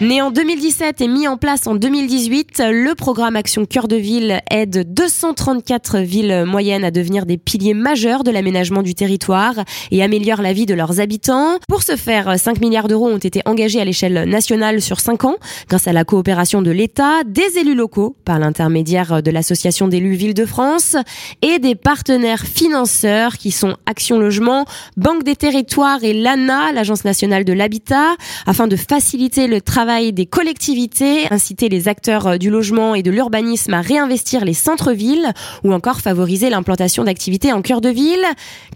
Né en 2017 et mis en place en 2018, le programme Action Cœur de Ville aide 234 villes moyennes à devenir des piliers majeurs de l'aménagement du territoire et améliore la vie de leurs habitants. Pour ce faire, 5 milliards d'euros ont été engagés à l'échelle nationale sur 5 ans grâce à la coopération de l'État, des élus locaux par l'intermédiaire de l'association d'élus Ville-de-France et des partenaires financeurs qui sont Action Logement, Banque des Territoires et l'ANA, l'Agence nationale de l'habitat, afin de faciliter le travail des collectivités, inciter les acteurs euh, du logement et de l'urbanisme à réinvestir les centres-villes ou encore favoriser l'implantation d'activités en cœur de ville.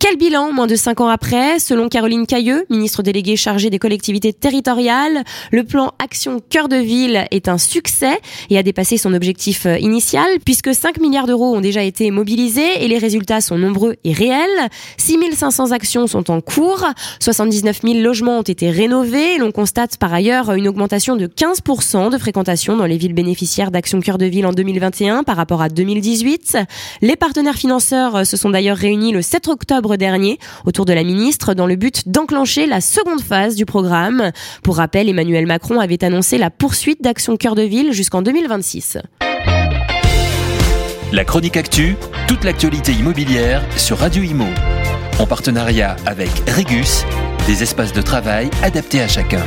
Quel bilan moins de cinq ans après? Selon Caroline Cailleux, ministre déléguée chargée des collectivités territoriales, le plan Action Cœur de Ville est un succès et a dépassé son objectif euh, initial puisque 5 milliards d'euros ont déjà été mobilisés et les résultats sont nombreux et réels. 6500 actions sont en cours, 79 000 logements ont été rénovés. L'on constate par ailleurs une de 15% de fréquentation dans les villes bénéficiaires d'Action Cœur de Ville en 2021 par rapport à 2018. Les partenaires financeurs se sont d'ailleurs réunis le 7 octobre dernier autour de la ministre dans le but d'enclencher la seconde phase du programme. Pour rappel, Emmanuel Macron avait annoncé la poursuite d'Action Cœur de Ville jusqu'en 2026. La chronique actu, toute l'actualité immobilière sur Radio Imo. En partenariat avec Regus, des espaces de travail adaptés à chacun.